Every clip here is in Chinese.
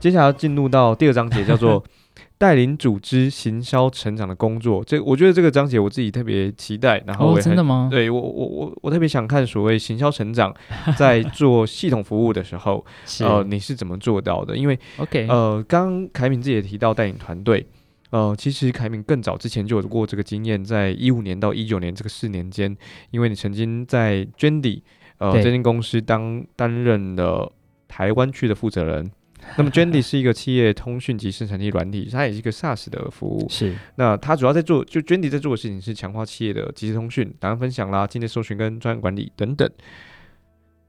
接下来要进入到第二章节，叫做 带领组织行销成长的工作。这我觉得这个章节我自己特别期待，然后真的吗？对我我我我特别想看所谓行销成长在做系统服务的时候，呃，你是怎么做到的？因为 OK，呃，刚刚凯敏自己也提到带领团队，呃，其实凯敏更早之前就有过这个经验，在一五年到一九年这个四年间，因为你曾经在 Jendy 呃这间公司当担任了台湾区的负责人。那么 Jandy 是一个企业通讯及生产力软体，它也是一个 SaaS 的服务。是那它主要在做，就 Jandy 在做的事情是强化企业的即时通讯、档案分享啦、境内搜寻跟专案管理等等。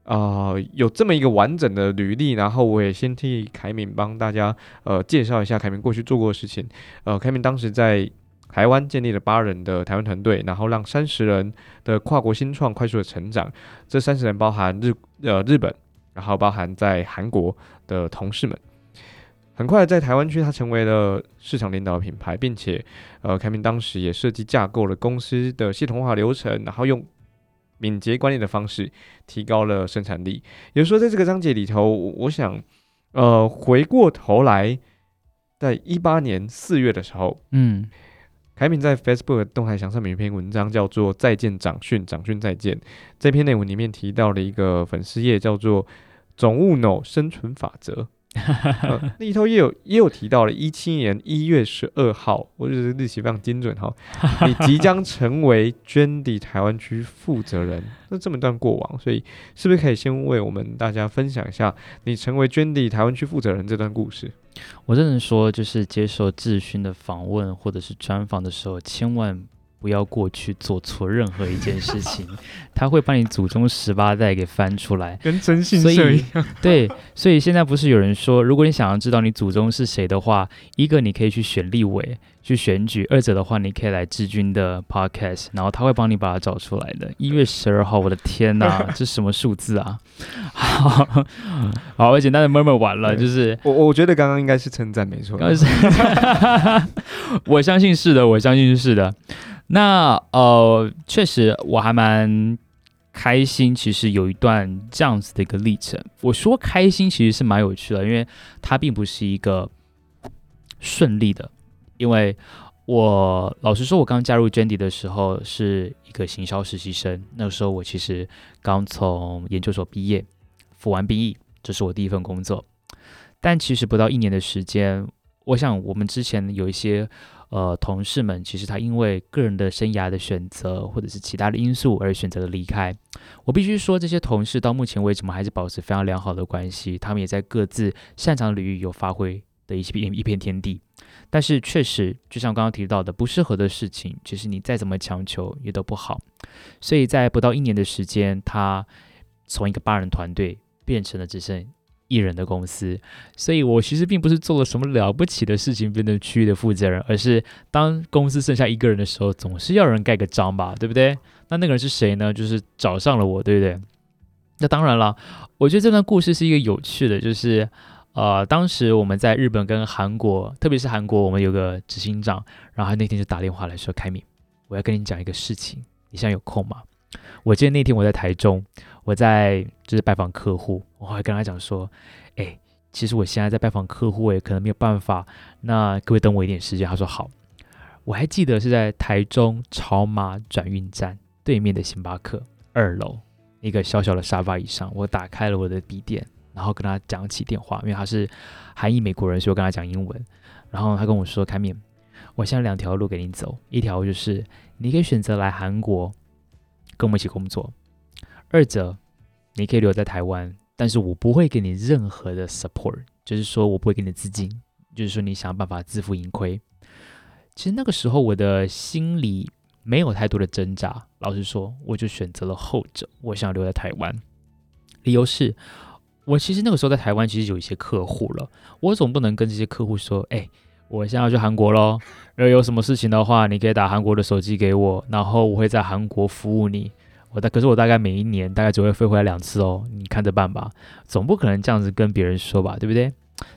啊、有这么一个完整的履历，然后我也先替凯敏帮大家呃介绍一下凯敏过去做过的事情。呃，凯敏当时在台湾建立了八人的台湾团队，然后让三十人的跨国新创快速的成长。这三十人包含日呃日本，然后包含在韩国的同事们。很快在台湾区，它成为了市场领导品牌，并且呃，凯明当时也设计架构了公司的系统化流程，然后用敏捷管理的方式提高了生产力。也就是说，在这个章节里头，我想呃回过头来，在一八年四月的时候，嗯凯敏在 Facebook 的动态墙上面有一篇文章，叫做“再见长训，长训再见”。这篇内文里面提到了一个粉丝页，叫做“总务 no 生存法则” 呃。那里头也有也有提到了，一七年一月十二号，我觉得日期非常精准哈。你即将成为 Jendy 台湾区负责人，那这么一段过往，所以是不是可以先为我们大家分享一下你成为 Jendy 台湾区负责人这段故事？我只能说，就是接受智勋的访问或者是专访的时候，千万不要过去做错任何一件事情，他会把你祖宗十八代给翻出来。跟征信社一样，对，所以现在不是有人说，如果你想要知道你祖宗是谁的话，一个你可以去选立委去选举，二者的话你可以来志军的 podcast，然后他会帮你把它找出来的。一月十二号，我的天哪，这什么数字啊？好，好，我简单的 murmur 完了，就是我我觉得刚刚应该是称赞，没错。刚是，我相信是的，我相信是的。那呃，确实我还蛮开心，其实有一段这样子的一个历程。我说开心其实是蛮有趣的，因为它并不是一个顺利的。因为我老实说，我刚加入 Jendy 的时候是一个行销实习生，那个时候我其实刚从研究所毕业，服完兵役，这是我第一份工作。但其实不到一年的时间，我想我们之前有一些呃同事们，其实他因为个人的生涯的选择，或者是其他的因素而选择了离开。我必须说，这些同事到目前为止，我们还是保持非常良好的关系，他们也在各自擅长的领域有发挥的一片一片天地。但是确实，就像刚刚提到的，不适合的事情，其实你再怎么强求也都不好。所以在不到一年的时间，他从一个八人团队变成了只剩艺人的公司。所以我其实并不是做了什么了不起的事情变成区域的负责人，而是当公司剩下一个人的时候，总是要人盖个章吧，对不对？那那个人是谁呢？就是找上了我，对不对？那当然了，我觉得这段故事是一个有趣的，就是呃，当时我们在日本跟韩国，特别是韩国，我们有个执行长，然后他那天就打电话来说：“凯敏，我要跟你讲一个事情，你现在有空吗？”我记得那天我在台中，我在就是拜访客户，我还跟他讲说：“哎，其实我现在在拜访客户，也可能没有办法，那各位等我一点时间？”他说：“好。”我还记得是在台中潮马转运站对面的星巴克二楼一个小小的沙发椅上，我打开了我的笔电，然后跟他讲起电话，因为他是韩裔美国人，所以我跟他讲英文。然后他跟我说：“凯敏，我现在两条路给你走，一条就是你可以选择来韩国跟我们一起工作，二者你可以留在台湾，但是我不会给你任何的 support，就是说我不会给你资金，就是说你想办法自负盈亏。其实那个时候我的心里没有太多的挣扎，老实说，我就选择了后者，我想留在台湾。理由是我其实那个时候在台湾其实有一些客户了，我总不能跟这些客户说，哎、我现在要去韩国喽，然后有什么事情的话，你可以打韩国的手机给我，然后我会在韩国服务你。我大可是我大概每一年大概只会飞回来两次哦，你看着办吧，总不可能这样子跟别人说吧，对不对？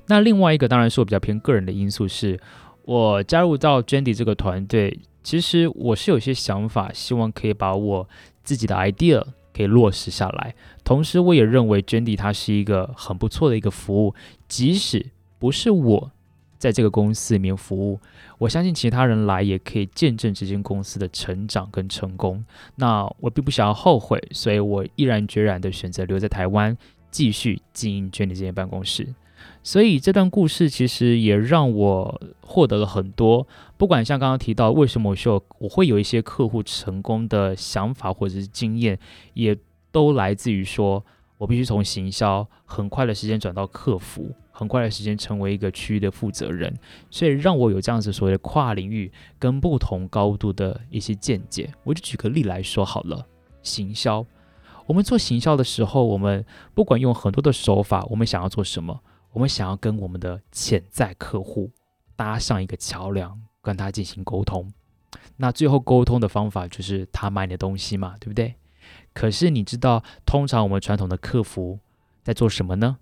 那另外一个当然是我比较偏个人的因素是，我加入到 Jendy 这个团队，其实我是有些想法，希望可以把我自己的 idea 可以落实下来。同时，我也认为 Jendy 它是一个很不错的一个服务，即使不是我在这个公司里面服务，我相信其他人来也可以见证这间公司的成长跟成功。那我并不想要后悔，所以我毅然决然的选择留在台湾，继续经营娟 y 这间办公室。所以这段故事其实也让我获得了很多，不管像刚刚提到为什么我说我会有一些客户成功的想法或者是经验，也都来自于说我必须从行销很快的时间转到客服，很快的时间成为一个区域的负责人，所以让我有这样子所谓的跨领域跟不同高度的一些见解。我就举个例来说好了，行销，我们做行销的时候，我们不管用很多的手法，我们想要做什么？我们想要跟我们的潜在客户搭上一个桥梁，跟他进行沟通。那最后沟通的方法就是他买你的东西嘛，对不对？可是你知道，通常我们传统的客服在做什么呢？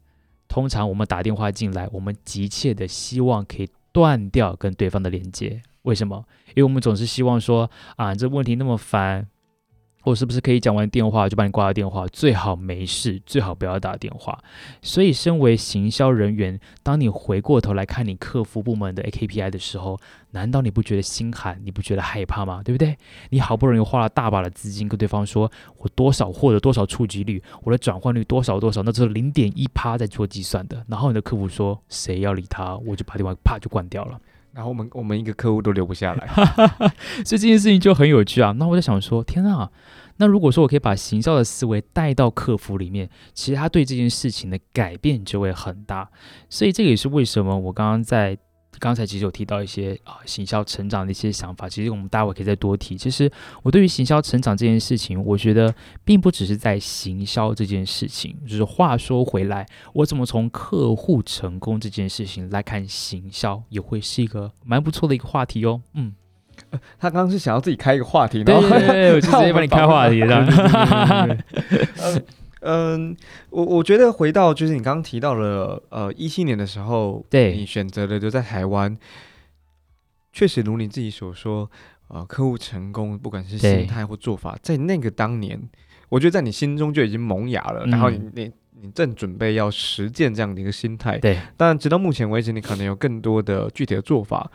通常我们打电话进来，我们急切的希望可以断掉跟对方的连接。为什么？因为我们总是希望说啊，这问题那么烦。我是不是可以讲完电话就把你挂了电话？最好没事，最好不要打电话。所以，身为行销人员，当你回过头来看你客服部门的 AKPI 的时候，难道你不觉得心寒？你不觉得害怕吗？对不对？你好不容易花了大把的资金跟对方说，我多少获得多少触及率，我的转换率多少多少，那只是零点一趴在做计算的。然后你的客服说，谁要理他？我就把电话啪就关掉了。然后我们我们一个客户都留不下来，所以这件事情就很有趣啊。那我就想说，天啊，那如果说我可以把行销的思维带到客服里面，其实他对这件事情的改变就会很大。所以这个也是为什么我刚刚在。刚才其实有提到一些啊行销成长的一些想法，其实我们待会可以再多提。其实我对于行销成长这件事情，我觉得并不只是在行销这件事情。就是话说回来，我怎么从客户成功这件事情来看行销，也会是一个蛮不错的一个话题哦。嗯，他刚刚是想要自己开一个话题，对对对，我就直接帮你开话题了。嗯，我我觉得回到就是你刚刚提到了，呃，一七年的时候，对你选择了留在台湾，确实如你自己所说，呃，客户成功，不管是心态或做法，在那个当年，我觉得在你心中就已经萌芽了，然后你你你正准备要实践这样的一个心态，对，但直到目前为止，你可能有更多的具体的做法。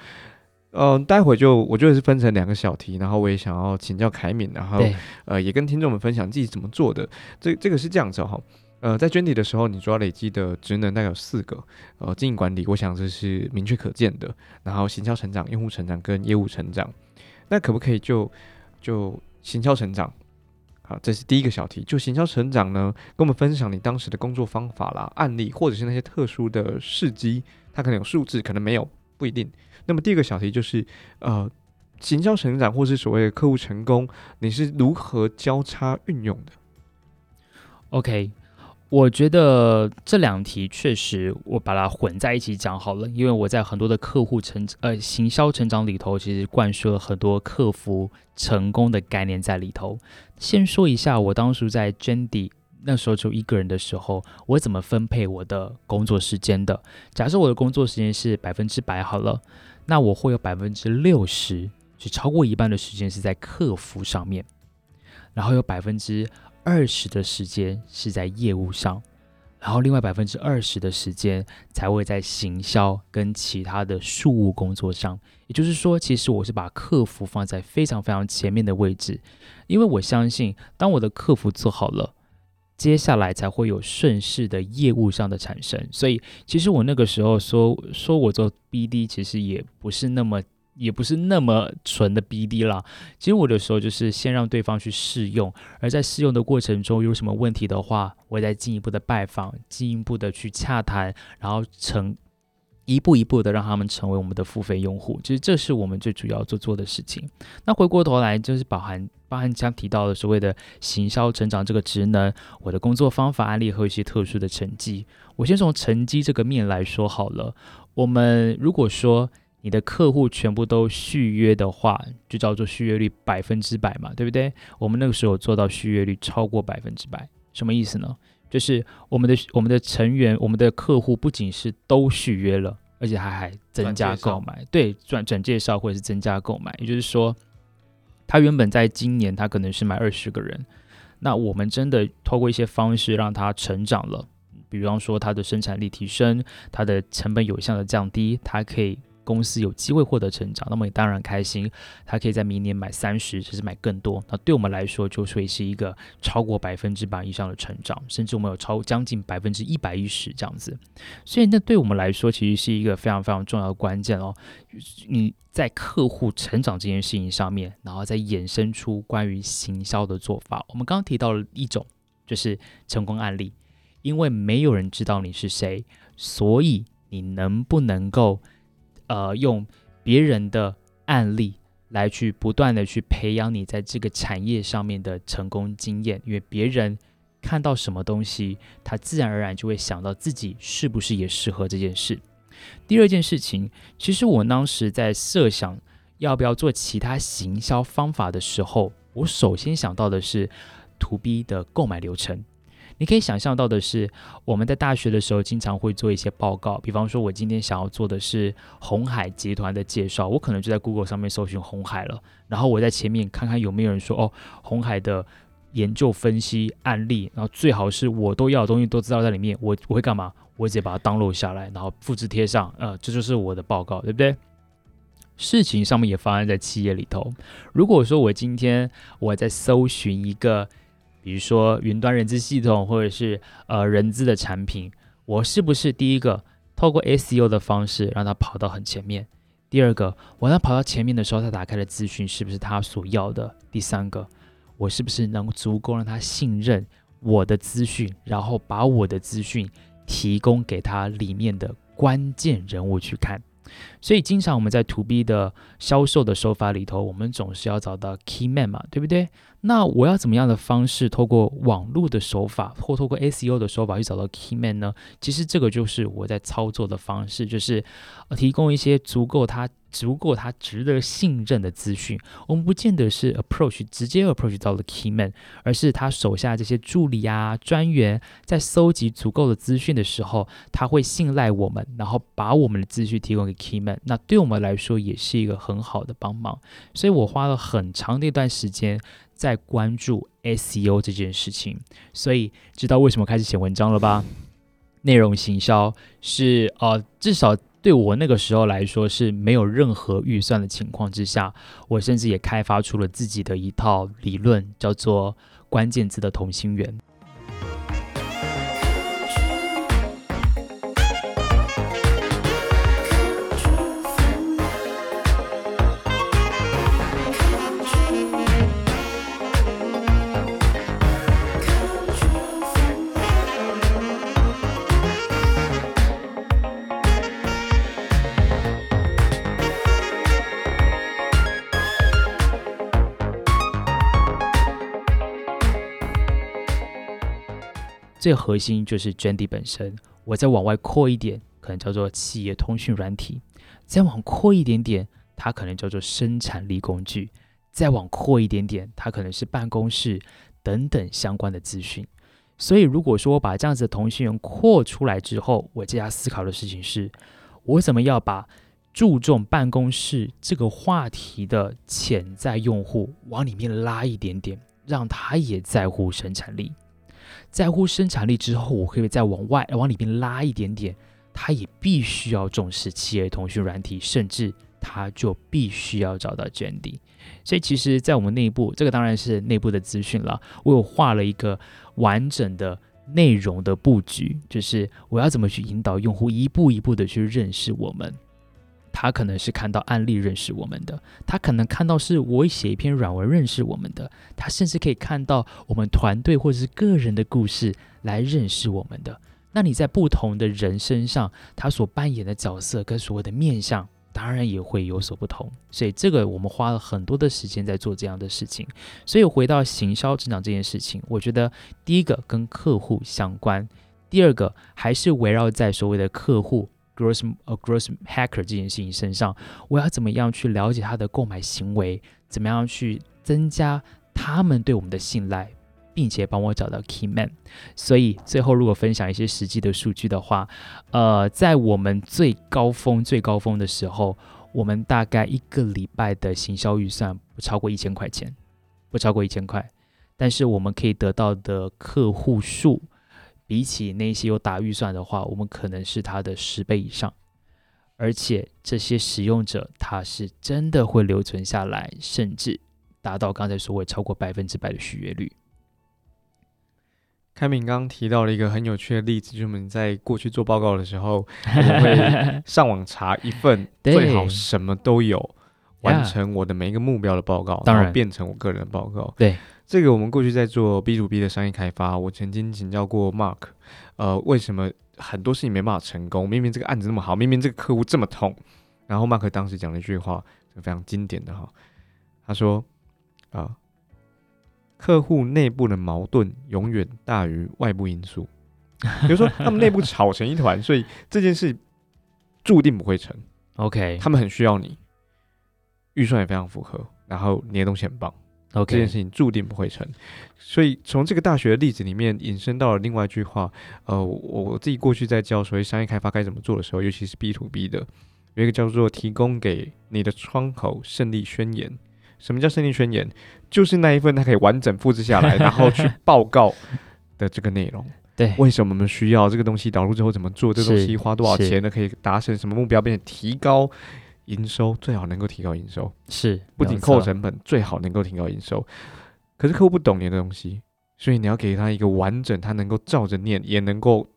嗯，待会就我觉得是分成两个小题，然后我也想要请教凯敏，然后呃也跟听众们分享自己怎么做的。这这个是这样子哈，呃，在捐底的时候，你主要累积的职能大概有四个，呃，经营管理，我想这是明确可见的。然后行销成长、用户成长跟业务成长，那可不可以就就行销成长？好，这是第一个小题。就行销成长呢，跟我们分享你当时的工作方法啦、案例，或者是那些特殊的事迹，它可能有数字，可能没有，不一定。那么第二个小题就是，呃，行销成长或是所谓的客户成功，你是如何交叉运用的？OK，我觉得这两题确实我把它混在一起讲好了，因为我在很多的客户成呃行销成长里头，其实灌输了很多客服成功的概念在里头。先说一下，我当初在 Jendy 那时候就一个人的时候，我怎么分配我的工作时间的？假设我的工作时间是百分之百好了。那我会有百分之六十，就超过一半的时间是在客服上面，然后有百分之二十的时间是在业务上，然后另外百分之二十的时间才会在行销跟其他的事务工作上。也就是说，其实我是把客服放在非常非常前面的位置，因为我相信，当我的客服做好了。接下来才会有顺势的业务上的产生，所以其实我那个时候说说我做 BD，其实也不是那么也不是那么纯的 BD 啦。其实我的时候就是先让对方去试用，而在试用的过程中有什么问题的话，我再进一步的拜访，进一步的去洽谈，然后成。一步一步的让他们成为我们的付费用户，其实这是我们最主要做做的事情。那回过头来，就是包含包含将提到的所谓的行销成长这个职能，我的工作方法案例和一些特殊的成绩。我先从成绩这个面来说好了。我们如果说你的客户全部都续约的话，就叫做续约率百分之百嘛，对不对？我们那个时候做到续约率超过百分之百，什么意思呢？就是我们的我们的成员，我们的客户不仅是都续约了，而且还还增加购买，对转转介绍或者是增加购买。也就是说，他原本在今年他可能是买二十个人，那我们真的透过一些方式让他成长了，比方说他的生产力提升，他的成本有效的降低，他可以。公司有机会获得成长，那么你当然开心。他可以在明年买三十，甚至买更多。那对我们来说，就会是一个超过百分之百以上的成长，甚至我们有超将近百分之一百一十这样子。所以，那对我们来说，其实是一个非常非常重要的关键哦。你在客户成长这件事情上面，然后再衍生出关于行销的做法。我们刚刚提到了一种，就是成功案例，因为没有人知道你是谁，所以你能不能够？呃，用别人的案例来去不断的去培养你在这个产业上面的成功经验，因为别人看到什么东西，他自然而然就会想到自己是不是也适合这件事。第二件事情，其实我当时在设想要不要做其他行销方法的时候，我首先想到的是 To B 的购买流程。你可以想象到的是，我们在大学的时候经常会做一些报告，比方说，我今天想要做的是红海集团的介绍，我可能就在 Google 上面搜寻红海了，然后我在前面看看有没有人说哦，红海的研究分析案例，然后最好是我都要的东西都知道在里面，我我会干嘛？我直接把它 download 下来，然后复制贴上，呃，这就是我的报告，对不对？事情上面也发生在企业里头。如果说我今天我在搜寻一个。比如说云端人资系统，或者是呃人资的产品，我是不是第一个透过 SEO 的方式让他跑到很前面？第二个，我让他跑到前面的时候，他打开的资讯是不是他所要的？第三个，我是不是能足够让他信任我的资讯，然后把我的资讯提供给他里面的关键人物去看？所以，经常我们在 To B 的销售的手法里头，我们总是要找到 Key Man 嘛，对不对？那我要怎么样的方式，透过网络的手法或透过 SEO 的手法去找到 Key Man 呢？其实这个就是我在操作的方式，就是提供一些足够他。足够他值得信任的资讯，我们不见得是 approach 直接 approach 到了 key man，而是他手下这些助理啊、专员在搜集足够的资讯的时候，他会信赖我们，然后把我们的资讯提供给 key man，那对我们来说也是一个很好的帮忙。所以我花了很长的一段时间在关注 SEO 这件事情，所以知道为什么开始写文章了吧？内容行销是呃，至少。对我那个时候来说是没有任何预算的情况之下，我甚至也开发出了自己的一套理论，叫做关键字的同心圆。最核心就是 Jandy 本身，我再往外扩一点，可能叫做企业通讯软体；再往扩一点点，它可能叫做生产力工具；再往扩一点点，它可能是办公室等等相关的资讯。所以，如果说我把这样子的通讯源扩出来之后，我接下来思考的事情是，我怎么要把注重办公室这个话题的潜在用户往里面拉一点点，让他也在乎生产力。在乎生产力之后，我可以再往外往里边拉一点点，他也必须要重视企业通讯软体，甚至他就必须要找到 Jandy。所以，其实，在我们内部，这个当然是内部的资讯了。我有画了一个完整的内容的布局，就是我要怎么去引导用户一步一步的去认识我们。他可能是看到案例认识我们的，他可能看到是我写一篇软文认识我们的，他甚至可以看到我们团队或者是个人的故事来认识我们的。那你在不同的人身上，他所扮演的角色跟所谓的面相，当然也会有所不同。所以这个我们花了很多的时间在做这样的事情。所以回到行销成长这件事情，我觉得第一个跟客户相关，第二个还是围绕在所谓的客户。Gross 呃，Gross Hacker 这件事情身上，我要怎么样去了解他的购买行为？怎么样去增加他们对我们的信赖，并且帮我找到 Key Man？所以最后，如果分享一些实际的数据的话，呃，在我们最高峰、最高峰的时候，我们大概一个礼拜的行销预算不超过一千块钱，不超过一千块，但是我们可以得到的客户数。比起那些有打预算的话，我们可能是它的十倍以上。而且这些使用者他是真的会留存下来，甚至达到刚才所谓超过百分之百的续约率。开明刚刚提到了一个很有趣的例子，就是我们在过去做报告的时候，我们会 上网查一份最好什么都有，完成我的每一个目标的报告，然后变成我个人的报告。对，这个我们过去在做 B to B 的商业开发，我曾经请教过 Mark，呃，为什么很多事情没办法成功？明明这个案子那么好，明明这个客户这么痛，然后 Mark 当时讲了一句话，是非常经典的哈，他说啊。客户内部的矛盾永远大于外部因素，比如说他们内部吵成一团，所以这件事注定不会成。OK，他们很需要你，预算也非常符合，然后你的东西很棒。OK，这件事情注定不会成。所以从这个大学的例子里面引申到了另外一句话，呃，我自己过去在教所谓商业开发该怎么做的时候，尤其是 B to B 的，有一个叫做提供给你的窗口胜利宣言。什么叫胜利宣言？就是那一份它可以完整复制下来，然后去报告的这个内容。对，为什么我们需要这个东西？导入之后怎么做？这东西花多少钱呢？可以达成什么目标？并且提高营收，最好能够提高营收。是，不仅扣成本，最好能够提高营收。可是客户不懂你的东西，所以你要给他一个完整，他能够照着念，也能够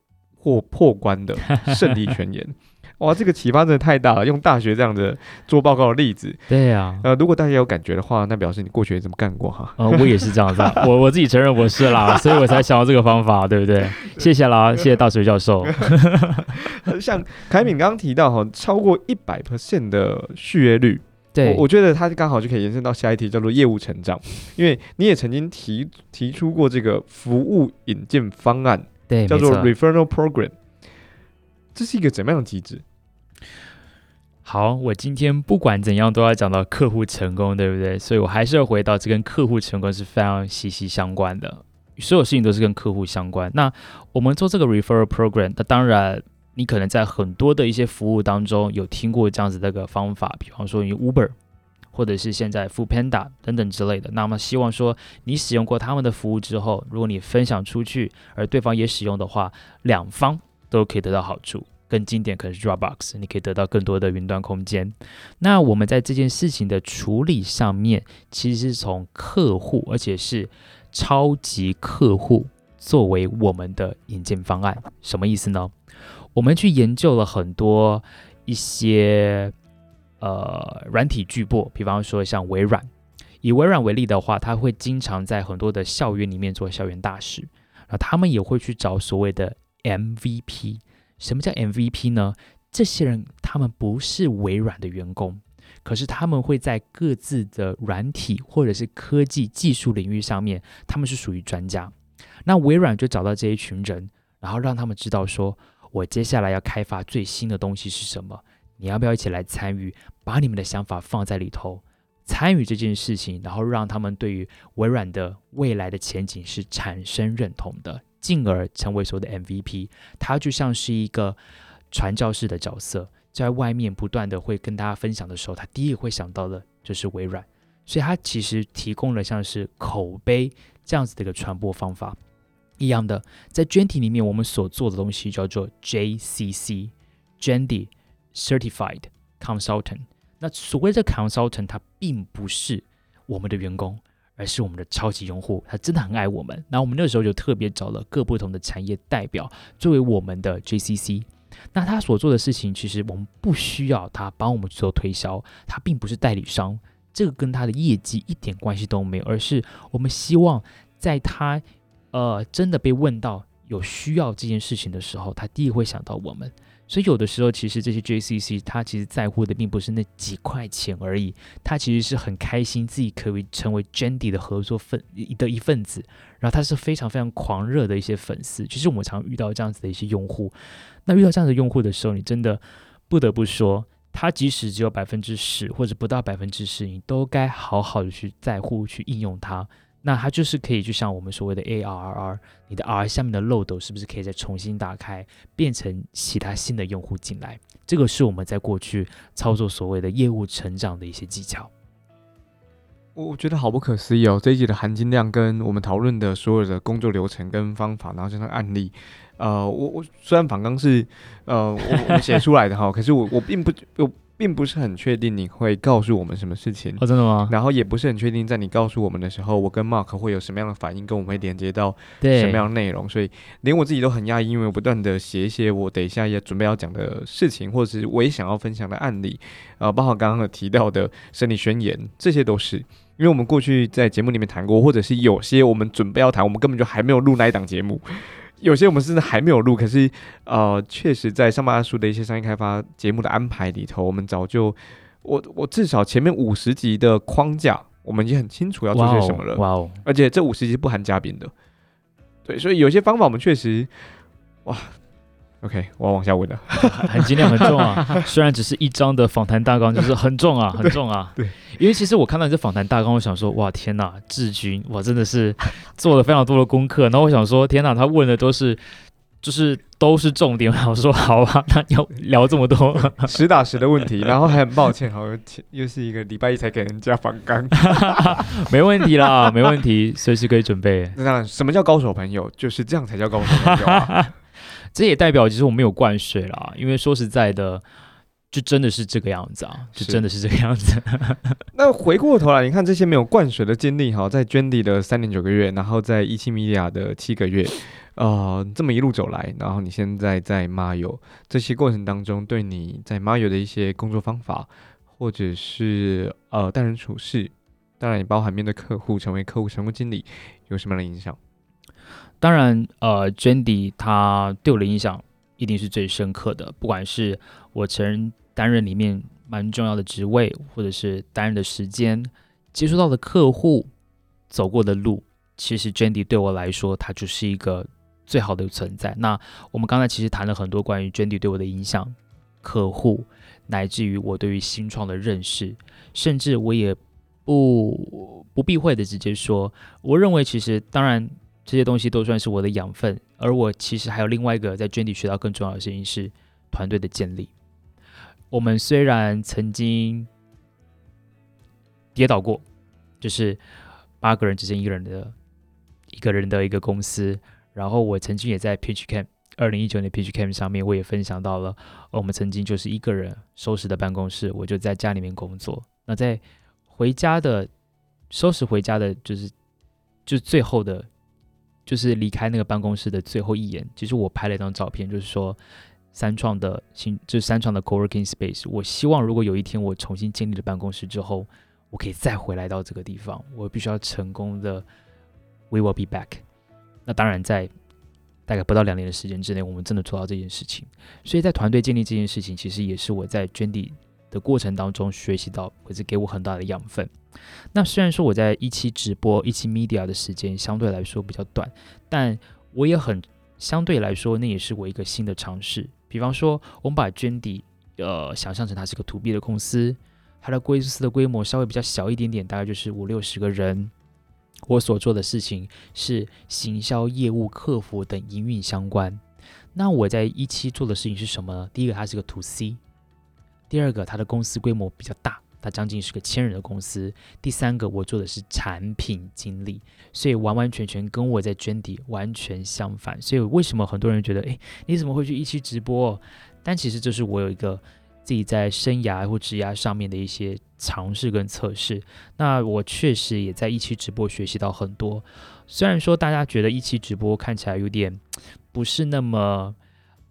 破破关的胜利宣言。哇，这个启发真的太大了！用大学这样的做报告的例子，对呀，呃，如果大家有感觉的话，那表示你过去也这么干过哈。呃，我也是这样子，我我自己承认我是啦，所以我才想到这个方法，对不对？谢谢啦，谢谢大水教授。像凯敏刚刚提到哈，超过一百 percent 的续约率，对，我觉得他刚好就可以延伸到下一题，叫做业务成长，因为你也曾经提提出过这个服务引荐方案，对，叫做 referral program，这是一个怎么样的机制？好，我今天不管怎样都要讲到客户成功，对不对？所以我还是要回到这跟客户成功是非常息息相关的，所有事情都是跟客户相关。那我们做这个 referral program，那当然你可能在很多的一些服务当中有听过这样子的一个方法，比方说用 Uber 或者是现在 Food Panda 等等之类的。那么希望说你使用过他们的服务之后，如果你分享出去，而对方也使用的话，两方都可以得到好处。更经典可能是 Dropbox，你可以得到更多的云端空间。那我们在这件事情的处理上面，其实是从客户，而且是超级客户作为我们的引荐方案。什么意思呢？我们去研究了很多一些呃软体巨擘，比方说像微软。以微软为例的话，它会经常在很多的校园里面做校园大使，然后他们也会去找所谓的 MVP。什么叫 MVP 呢？这些人他们不是微软的员工，可是他们会在各自的软体或者是科技技术领域上面，他们是属于专家。那微软就找到这一群人，然后让他们知道说，我接下来要开发最新的东西是什么，你要不要一起来参与？把你们的想法放在里头，参与这件事情，然后让他们对于微软的未来的前景是产生认同的。进而成为所谓的 MVP，他就像是一个传教士的角色，在外面不断的会跟大家分享的时候，他第一个会想到的就是微软，所以他其实提供了像是口碑这样子的一个传播方法。一样的，在捐体里面，我们所做的东西叫做 JCC，Jendy Certified Consultant。那所谓的 Consultant，他并不是我们的员工。而是我们的超级用户，他真的很爱我们。那我们那时候就特别找了各不同的产业代表作为我们的 JCC。那他所做的事情，其实我们不需要他帮我们做推销，他并不是代理商，这个跟他的业绩一点关系都没有。而是我们希望在他呃真的被问到有需要这件事情的时候，他第一会想到我们。所以有的时候，其实这些 JCC 他其实在乎的并不是那几块钱而已，他其实是很开心自己可以成为 Jandy 的合作份的一份子，然后他是非常非常狂热的一些粉丝。其实我们常遇到这样子的一些用户，那遇到这样的用户的时候，你真的不得不说，他即使只有百分之十或者不到百分之十，你都该好好的去在乎去应用它。那它就是可以，就像我们所谓的 ARR，你的 R 下面的漏斗是不是可以再重新打开，变成其他新的用户进来？这个是我们在过去操作所谓的业务成长的一些技巧。我我觉得好不可思议哦！这一集的含金量跟我们讨论的所有的工作流程跟方法，然后加上案例，呃，我我虽然反刚是呃我我写出来的哈，可是我我并不我。并不是很确定你会告诉我们什么事情哦，真的吗？然后也不是很确定，在你告诉我们的时候，我跟 Mark 会有什么样的反应，跟我们会连接到什么样的内容，所以连我自己都很压抑，因为我不断的写一些我等一下也准备要讲的事情，或者是我也想要分享的案例，呃，包括刚刚有提到的生理宣言，这些都是因为我们过去在节目里面谈过，或者是有些我们准备要谈，我们根本就还没有录那一档节目。有些我们甚至还没有录，可是呃，确实在上班书的一些商业开发节目的安排里头，我们早就我我至少前面五十集的框架，我们已经很清楚要做些什么了。哇哦！而且这五十集不含嘉宾的，对，所以有些方法我们确实哇。OK，我要往下问了，含金量很重啊。虽然只是一张的访谈大纲，就是很重啊，很重啊。对，因为其实我看到你这访谈大纲，我想说，哇，天哪，志军，我真的是做了非常多的功课。然后我想说，天哪，他问的都是，就是都是重点。我说，好吧，那要聊这么多实打实的问题，然后还很抱歉，好，又是一个礼拜一才给人家访纲，没问题啦，没问题，随时可以准备。那什么叫高手朋友？就是这样才叫高手朋友啊。这也代表其实我没有灌水了，因为说实在的，就真的是这个样子啊，就真的是这个样子。那回过头来，你看这些没有灌水的经历哈，在 Jendy 的三点九个月，然后在一七米亚的七个月，呃，这么一路走来，然后你现在在 Mayo 这些过程当中，对你在 Mayo 的一些工作方法，或者是呃待人处事，当然也包含面对客户，成为客户成功经理，有什么样的影响？当然，呃，Jandy 他对我的影响一定是最深刻的。不管是我曾担任里面蛮重要的职位，或者是担任的时间，接触到的客户，走过的路，其实 Jandy 对我来说，他就是一个最好的存在。那我们刚才其实谈了很多关于 Jandy 对我的影响，客户，乃至于我对于新创的认识，甚至我也不不避讳的直接说，我认为其实当然。这些东西都算是我的养分，而我其实还有另外一个在卷底学到更重要的事情是团队的建立。我们虽然曾经跌倒过，就是八个人只剩一个人的一个人的一个公司，然后我曾经也在 Pitch Camp 二零一九年 Pitch Camp 上面，我也分享到了，我们曾经就是一个人收拾的办公室，我就在家里面工作。那在回家的收拾回家的，就是就最后的。就是离开那个办公室的最后一眼，其实我拍了一张照片，就是说三创的新，就是三创的 co-working space。我希望如果有一天我重新建立了办公室之后，我可以再回来到这个地方，我必须要成功的 we will be back。那当然在大概不到两年的时间之内，我们真的做到这件事情。所以在团队建立这件事情，其实也是我在捐地的过程当中学习到，或者给我很大的养分。那虽然说我在一期直播、一期 media 的时间相对来说比较短，但我也很相对来说，那也是我一个新的尝试。比方说，我们把捐底呃想象成它是个 to B 的公司，它的公司的规模稍微比较小一点点，大概就是五六十个人。我所做的事情是行销、业务、客服等营运相关。那我在一期做的事情是什么呢？第一个，它是个 to C；第二个，它的公司规模比较大。它将近是个千人的公司。第三个，我做的是产品经理，所以完完全全跟我在捐底完全相反。所以为什么很多人觉得，诶，你怎么会去一期直播？但其实这是我有一个自己在生涯或职涯上面的一些尝试跟测试。那我确实也在一期直播学习到很多。虽然说大家觉得一期直播看起来有点不是那么。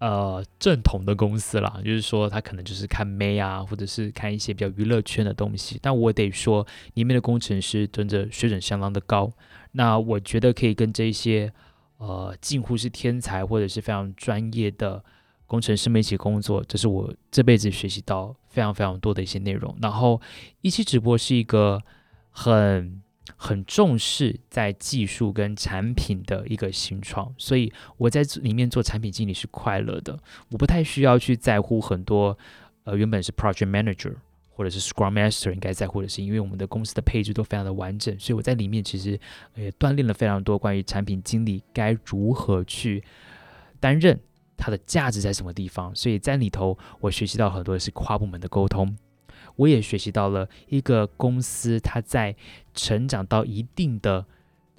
呃，正统的公司啦，就是说他可能就是看妹啊，或者是看一些比较娱乐圈的东西。但我得说，里面的工程师真的水准相当的高。那我觉得可以跟这些呃近乎是天才或者是非常专业的工程师们一起工作，这是我这辈子学习到非常非常多的一些内容。然后一期直播是一个很。很重视在技术跟产品的一个新创，所以我在里面做产品经理是快乐的。我不太需要去在乎很多，呃，原本是 project manager 或者是 scrum master 应该在乎的事，因为我们的公司的配置都非常的完整，所以我在里面其实也锻炼了非常多关于产品经理该如何去担任，它的价值在什么地方。所以在里头，我学习到很多是跨部门的沟通。我也学习到了一个公司它在成长到一定的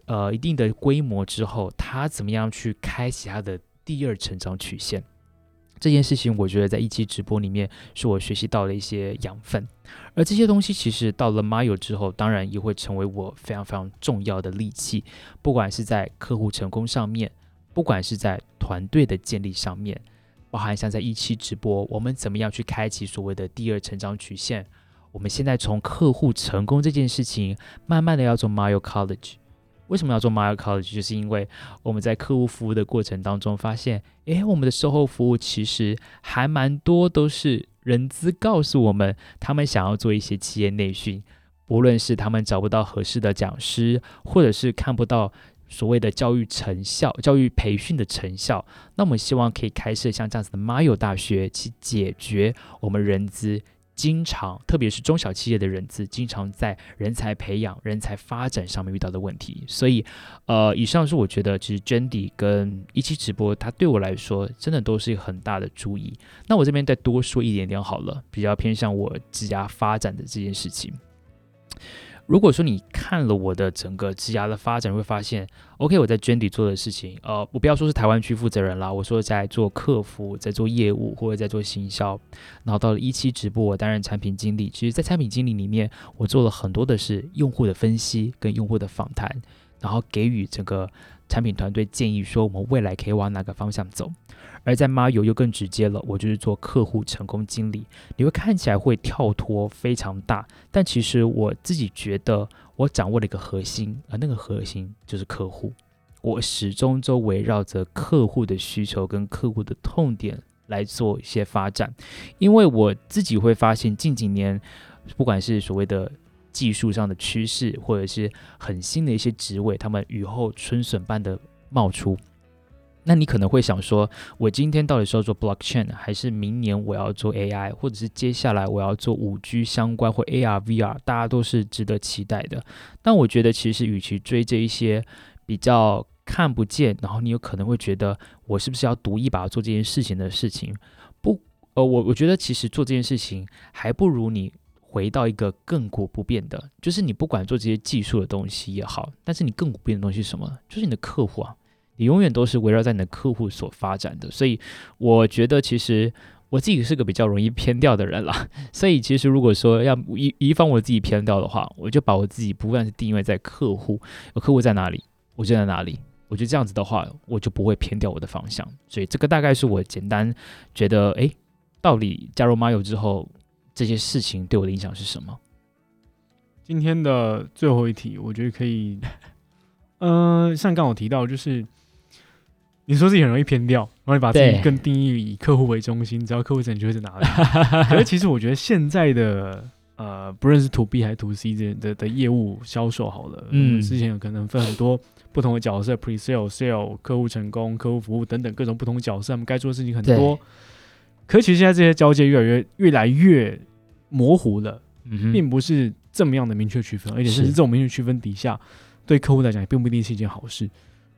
呃一定的规模之后，它怎么样去开启它的第二成长曲线。这件事情，我觉得在一期直播里面是我学习到的一些养分，而这些东西其实到了 Mayo 之后，当然也会成为我非常非常重要的利器，不管是在客户成功上面，不管是在团队的建立上面，包含像在一期直播，我们怎么样去开启所谓的第二成长曲线？我们现在从客户成功这件事情，慢慢的要做 Mayo College。为什么要做 Mile College？就是因为我们在客户服务的过程当中发现，诶，我们的售后服务其实还蛮多都是人资告诉我们，他们想要做一些企业内训，不论是他们找不到合适的讲师，或者是看不到所谓的教育成效、教育培训的成效，那我们希望可以开设像这样子的 Mile 大学，去解决我们人资。经常，特别是中小企业的人资，经常在人才培养、人才发展上面遇到的问题。所以，呃，以上是我觉得，其实 Jendy 跟一期直播，它对我来说，真的都是一个很大的注意。那我这边再多说一点点好了，比较偏向我职涯发展的这件事情。如果说你看了我的整个职涯的发展，会发现，OK，我在 Jendy 做的事情，呃，我不要说是台湾区负责人啦，我说在做客服，在做业务或者在做行销，然后到了一期直播，我担任产品经理。其实，在产品经理里面，我做了很多的是用户的分析跟用户的访谈，然后给予整个产品团队建议，说我们未来可以往哪个方向走。而在 Mayo 又更直接了，我就是做客户成功经理。你会看起来会跳脱非常大，但其实我自己觉得我掌握了一个核心，而那个核心就是客户。我始终都围绕着客户的需求跟客户的痛点来做一些发展，因为我自己会发现近几年，不管是所谓的技术上的趋势，或者是很新的一些职位，他们雨后春笋般的冒出。那你可能会想说，我今天到底是要做 blockchain，还是明年我要做 AI，或者是接下来我要做五 G 相关或 AR、VR，大家都是值得期待的。但我觉得，其实与其追这一些比较看不见，然后你有可能会觉得我是不是要赌一把做这件事情的事情，不，呃，我我觉得其实做这件事情还不如你回到一个亘古不变的，就是你不管做这些技术的东西也好，但是你亘古不变的东西是什么？就是你的客户啊。你永远都是围绕在你的客户所发展的，所以我觉得其实我自己是个比较容易偏掉的人啦。所以其实如果说要以以防我自己偏掉的话，我就把我自己不断是定位在客户，客户在哪里，我就在哪里。我觉得这样子的话，我就不会偏掉我的方向。所以这个大概是我简单觉得，哎，到底加入 Mayo 之后，这些事情对我的影响是什么？今天的最后一题，我觉得可以，嗯，像刚我提到就是。你说自己很容易偏掉，然后你把自己更定义以客户为中心，只要客户在，你就会在哪里。可是其实我觉得现在的呃，不论是 to B 还是 to C 这的的业务销售好了，嗯，之前有可能分很多不同的角色，pre sale、sale、客户成功、客户服务等等各种不同角色，他们该做的事情很多。可是其实现在这些交界越来越越来越模糊了，嗯并不是这么样的明确区分，而且甚至这种明确区分底下，对客户来讲也并不一定是一件好事。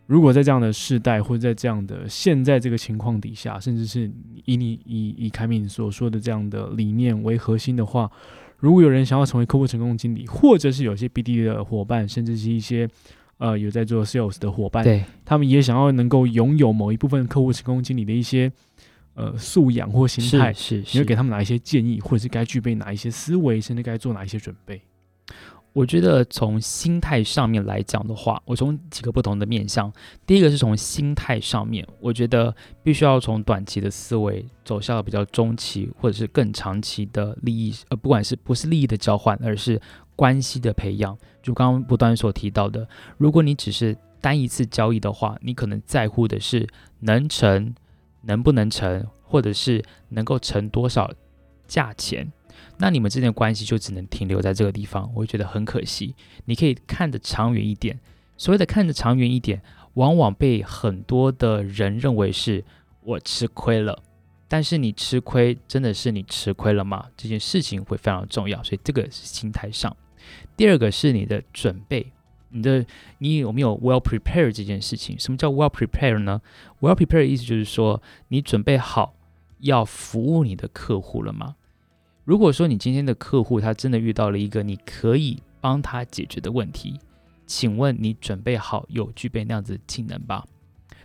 如果在这样的世代，或者在这样的现在这个情况底下，甚至是以你以以凯敏所说的这样的理念为核心的话，如果有人想要成为客户成功经理，或者是有些 BD 的伙伴，甚至是一些呃有在做 Sales 的伙伴，对，他们也想要能够拥有某一部分客户成功经理的一些呃素养或心态，是，你会给他们哪一些建议，或者是该具备哪一些思维，甚至该做哪一些准备？我觉得从心态上面来讲的话，我从几个不同的面向。第一个是从心态上面，我觉得必须要从短期的思维走向比较中期或者是更长期的利益，呃，不管是不是利益的交换，而是关系的培养。就刚刚不断所提到的，如果你只是单一次交易的话，你可能在乎的是能成、能不能成，或者是能够成多少价钱。那你们之间的关系就只能停留在这个地方，我会觉得很可惜。你可以看得长远一点。所谓的看得长远一点，往往被很多的人认为是我吃亏了。但是你吃亏真的是你吃亏了吗？这件事情会非常重要，所以这个是心态上。第二个是你的准备，你的你有没有 well prepare 这件事情？什么叫 well prepare 呢？well prepare 意思就是说你准备好要服务你的客户了吗？如果说你今天的客户他真的遇到了一个你可以帮他解决的问题，请问你准备好有具备那样子的技能吧？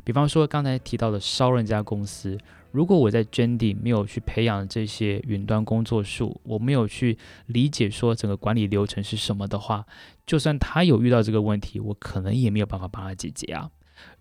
比方说刚才提到的烧人家公司，如果我在 Jendy 没有去培养这些云端工作术，我没有去理解说整个管理流程是什么的话，就算他有遇到这个问题，我可能也没有办法帮他解决啊。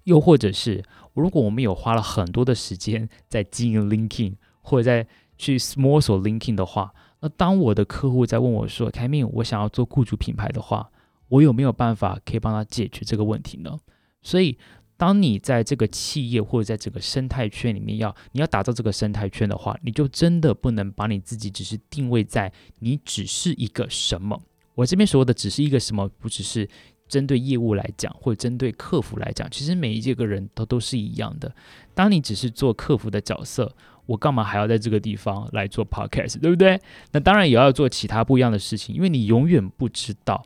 又或者是如果我们有花了很多的时间在经营 Linking 或者在去摸索 Linking 的话，那当我的客户在问我说：“凯明，我想要做雇主品牌的话，我有没有办法可以帮他解决这个问题呢？”所以，当你在这个企业或者在整个生态圈里面要你要打造这个生态圈的话，你就真的不能把你自己只是定位在你只是一个什么。我这边说的只是一个什么，不只是针对业务来讲，或者针对客服来讲，其实每一个人都都是一样的。当你只是做客服的角色。我干嘛还要在这个地方来做 podcast，对不对？那当然也要做其他不一样的事情，因为你永远不知道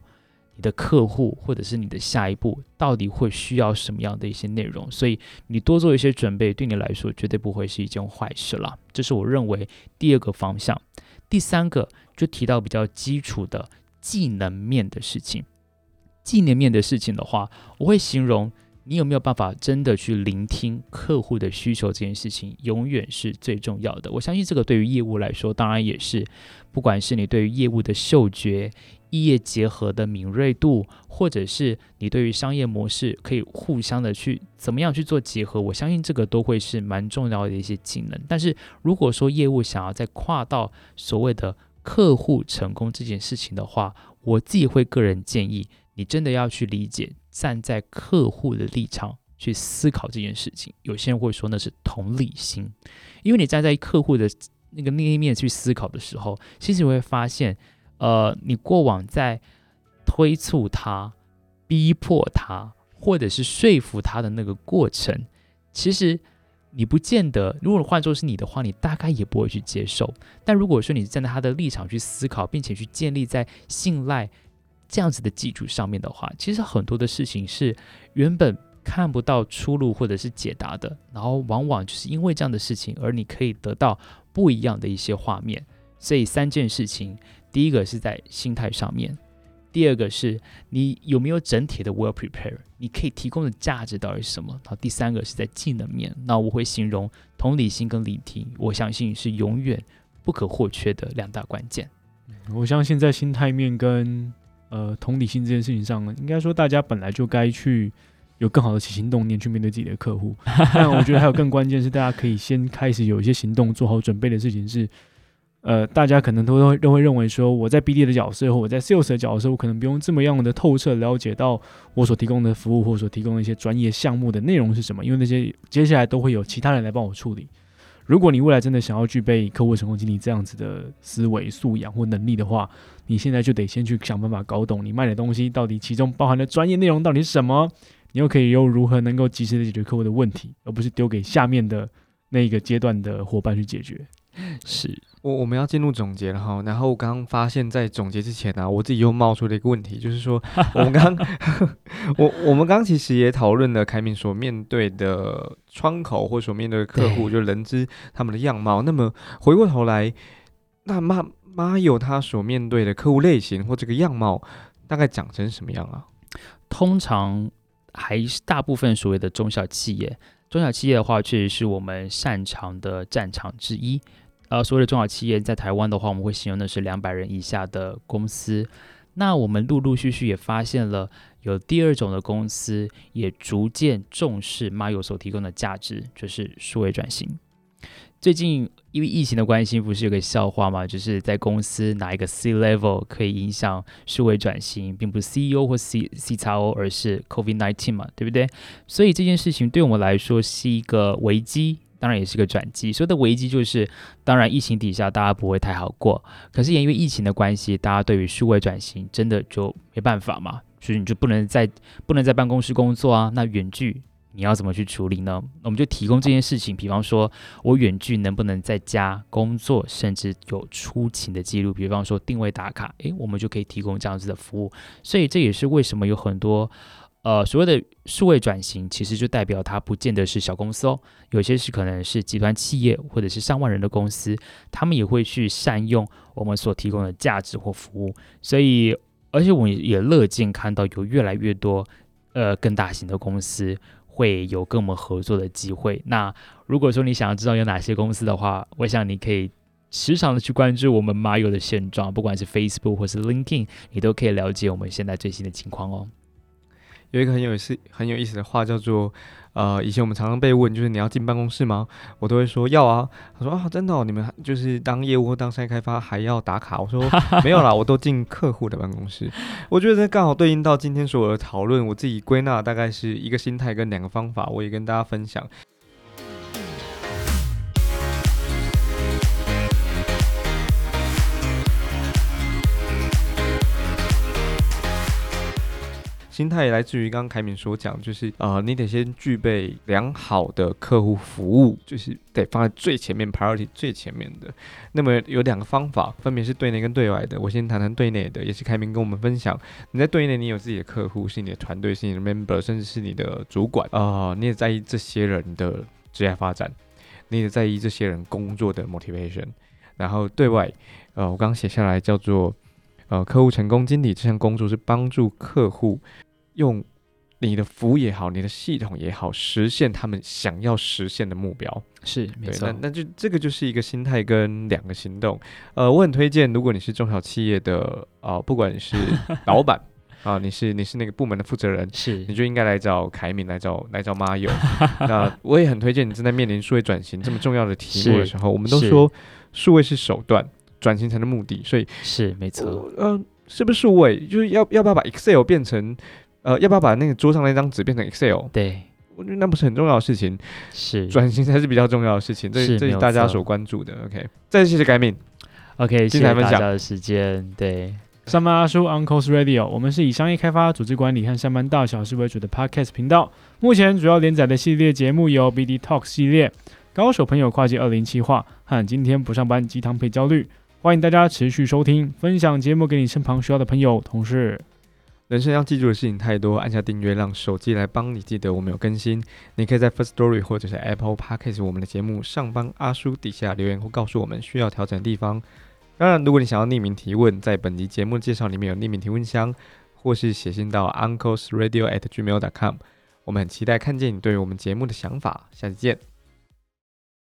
你的客户或者是你的下一步到底会需要什么样的一些内容，所以你多做一些准备，对你来说绝对不会是一件坏事了。这是我认为第二个方向。第三个就提到比较基础的技能面的事情。技能面的事情的话，我会形容。你有没有办法真的去聆听客户的需求？这件事情永远是最重要的。我相信这个对于业务来说，当然也是。不管是你对于业务的嗅觉、业结合的敏锐度，或者是你对于商业模式可以互相的去怎么样去做结合，我相信这个都会是蛮重要的一些技能。但是如果说业务想要再跨到所谓的客户成功这件事情的话，我自己会个人建议。你真的要去理解，站在客户的立场去思考这件事情。有些人会说那是同理心，因为你站在客户的那个那一面去思考的时候，其实你会发现，呃，你过往在推促他、逼迫他，或者是说服他的那个过程，其实你不见得，如果换作是你的话，你大概也不会去接受。但如果说你站在他的立场去思考，并且去建立在信赖。这样子的基础上面的话，其实很多的事情是原本看不到出路或者是解答的，然后往往就是因为这样的事情，而你可以得到不一样的一些画面。所以三件事情，第一个是在心态上面，第二个是你有没有整体的 well prepare，你可以提供的价值到底是什么？然后第三个是在技能面，那我会形容同理心跟聆听，我相信是永远不可或缺的两大关键。我相信在心态面跟呃，同理心这件事情上，应该说大家本来就该去有更好的起心动念去面对自己的客户。但我觉得还有更关键是，大家可以先开始有一些行动，做好准备的事情是，呃，大家可能都会都会认为说，我在 BD 的角色或我在 Sales 的角色，我可能不用这么样的透彻了解到我所提供的服务或所提供的一些专业项目的内容是什么，因为那些接下来都会有其他人来帮我处理。如果你未来真的想要具备客户成功经理这样子的思维素养或能力的话，你现在就得先去想办法搞懂你卖的东西到底其中包含的专业内容到底是什么，你又可以又如何能够及时的解决客户的问题，而不是丢给下面的那一个阶段的伙伴去解决。是。我我们要进入总结了哈，然后我刚刚发现，在总结之前呢，我自己又冒出了一个问题，就是说，我们刚我我们刚其实也讨论了凯明所面对的窗口或所面对的客户，就人资他们的样貌。那么回过头来，那妈妈有他所面对的客户类型或这个样貌，大概长成什么样啊？通常还是大部分所谓的中小企业，中小企业的话，确实是我们擅长的战场之一。呃，所谓的中小企业在台湾的话，我们会形容的是两百人以下的公司。那我们陆陆续续也发现了有第二种的公司，也逐渐重视 Myo 所提供的价值，就是数位转型。最近因为疫情的关系，不是有个笑话吗？就是在公司哪一个 C level 可以影响数位转型，并不是 CEO 或 C C 叉 O，而是 COVID nineteen 嘛，对不对？所以这件事情对我们来说是一个危机。当然也是个转机，所有的危机就是，当然疫情底下大家不会太好过，可是因为疫情的关系，大家对于数位转型真的就没办法嘛，所以你就不能在不能在办公室工作啊，那远距你要怎么去处理呢？我们就提供这件事情，比方说我远距能不能在家工作，甚至有出勤的记录，比方说定位打卡，诶，我们就可以提供这样子的服务，所以这也是为什么有很多。呃，所谓的数位转型，其实就代表它不见得是小公司哦，有些是可能是集团企业或者是上万人的公司，他们也会去善用我们所提供的价值或服务。所以，而且我们也乐见看到有越来越多呃更大型的公司会有跟我们合作的机会。那如果说你想要知道有哪些公司的话，我想你可以时常的去关注我们马友的现状，不管是 Facebook 或是 LinkedIn，你都可以了解我们现在最新的情况哦。有一个很有意思、很有意思的话叫做，呃，以前我们常常被问，就是你要进办公室吗？我都会说要啊。他说啊，真的，你们就是当业务或当商业开发还要打卡？我说 没有啦，我都进客户的办公室。我觉得这刚好对应到今天所有的讨论，我自己归纳大概是一个心态跟两个方法，我也跟大家分享。心态来自于刚刚凯敏所讲，就是呃，你得先具备良好的客户服务，就是得放在最前面，priority 最前面的。那么有两个方法，分别是对内跟对外的。我先谈谈对内的，也是凯明跟我们分享。你在对内，你有自己的客户，是你的团队，是你的 member，甚至是你的主管啊，你也在意这些人的职业发展，你也在意这些人工作的 motivation。然后对外，呃，我刚刚写下来叫做。呃，客户成功经理这项工作是帮助客户用你的服务也好，你的系统也好，实现他们想要实现的目标。是，没错。那那就这个就是一个心态跟两个行动。呃，我很推荐，如果你是中小企业的啊，不管是老板 啊，你是你是那个部门的负责人，是，你就应该来找凯敏，来找来找马友。那我也很推荐你正在面临数位转型这么重要的题目的时候，我们都说数位是手段。转型成的目的，所以是没错。嗯，是不是数位？就是要要不要把 Excel 变成呃，要不要把那个桌上那张纸变成 Excel？对，我觉得那不是很重要的事情。是转型才是比较重要的事情，这这是大家所关注的。OK，再次谢谢改敏。OK，谢谢大家的时间。对，上班阿叔 Uncle's Radio，我们是以商业开发、组织管理和上班大小事为主的 Podcast 频道。目前主要连载的系列节目有 BD Talk 系列、高手朋友跨界二零七话和今天不上班鸡汤配焦虑。欢迎大家持续收听，分享节目给你身旁需要的朋友、同事。人生要记住的事情太多，按下订阅，让手机来帮你记得我们有更新。你可以在 First Story 或者是 Apple Podcast 我们的节目上方阿叔底下留言或告诉我们需要调整的地方。当然，如果你想要匿名提问，在本集节目介绍里面有匿名提问箱，或是写信到 unclesradio at gmail.com。我们很期待看见你对我们节目的想法。下期见。